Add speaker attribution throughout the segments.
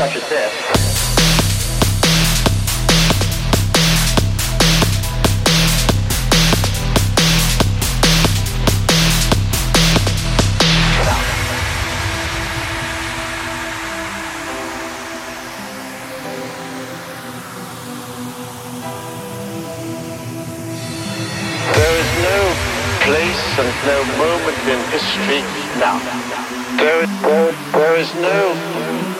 Speaker 1: such as this. and no moment in history now. There, there, there is no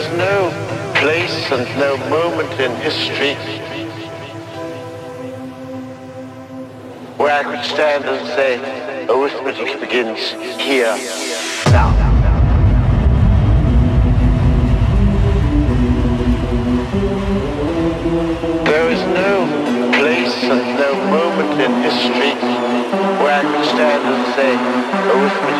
Speaker 1: There is no place and no moment in history where I could stand and say, arithmetic begins here, now. There is no place and no moment in history where I could stand and say, arithmetic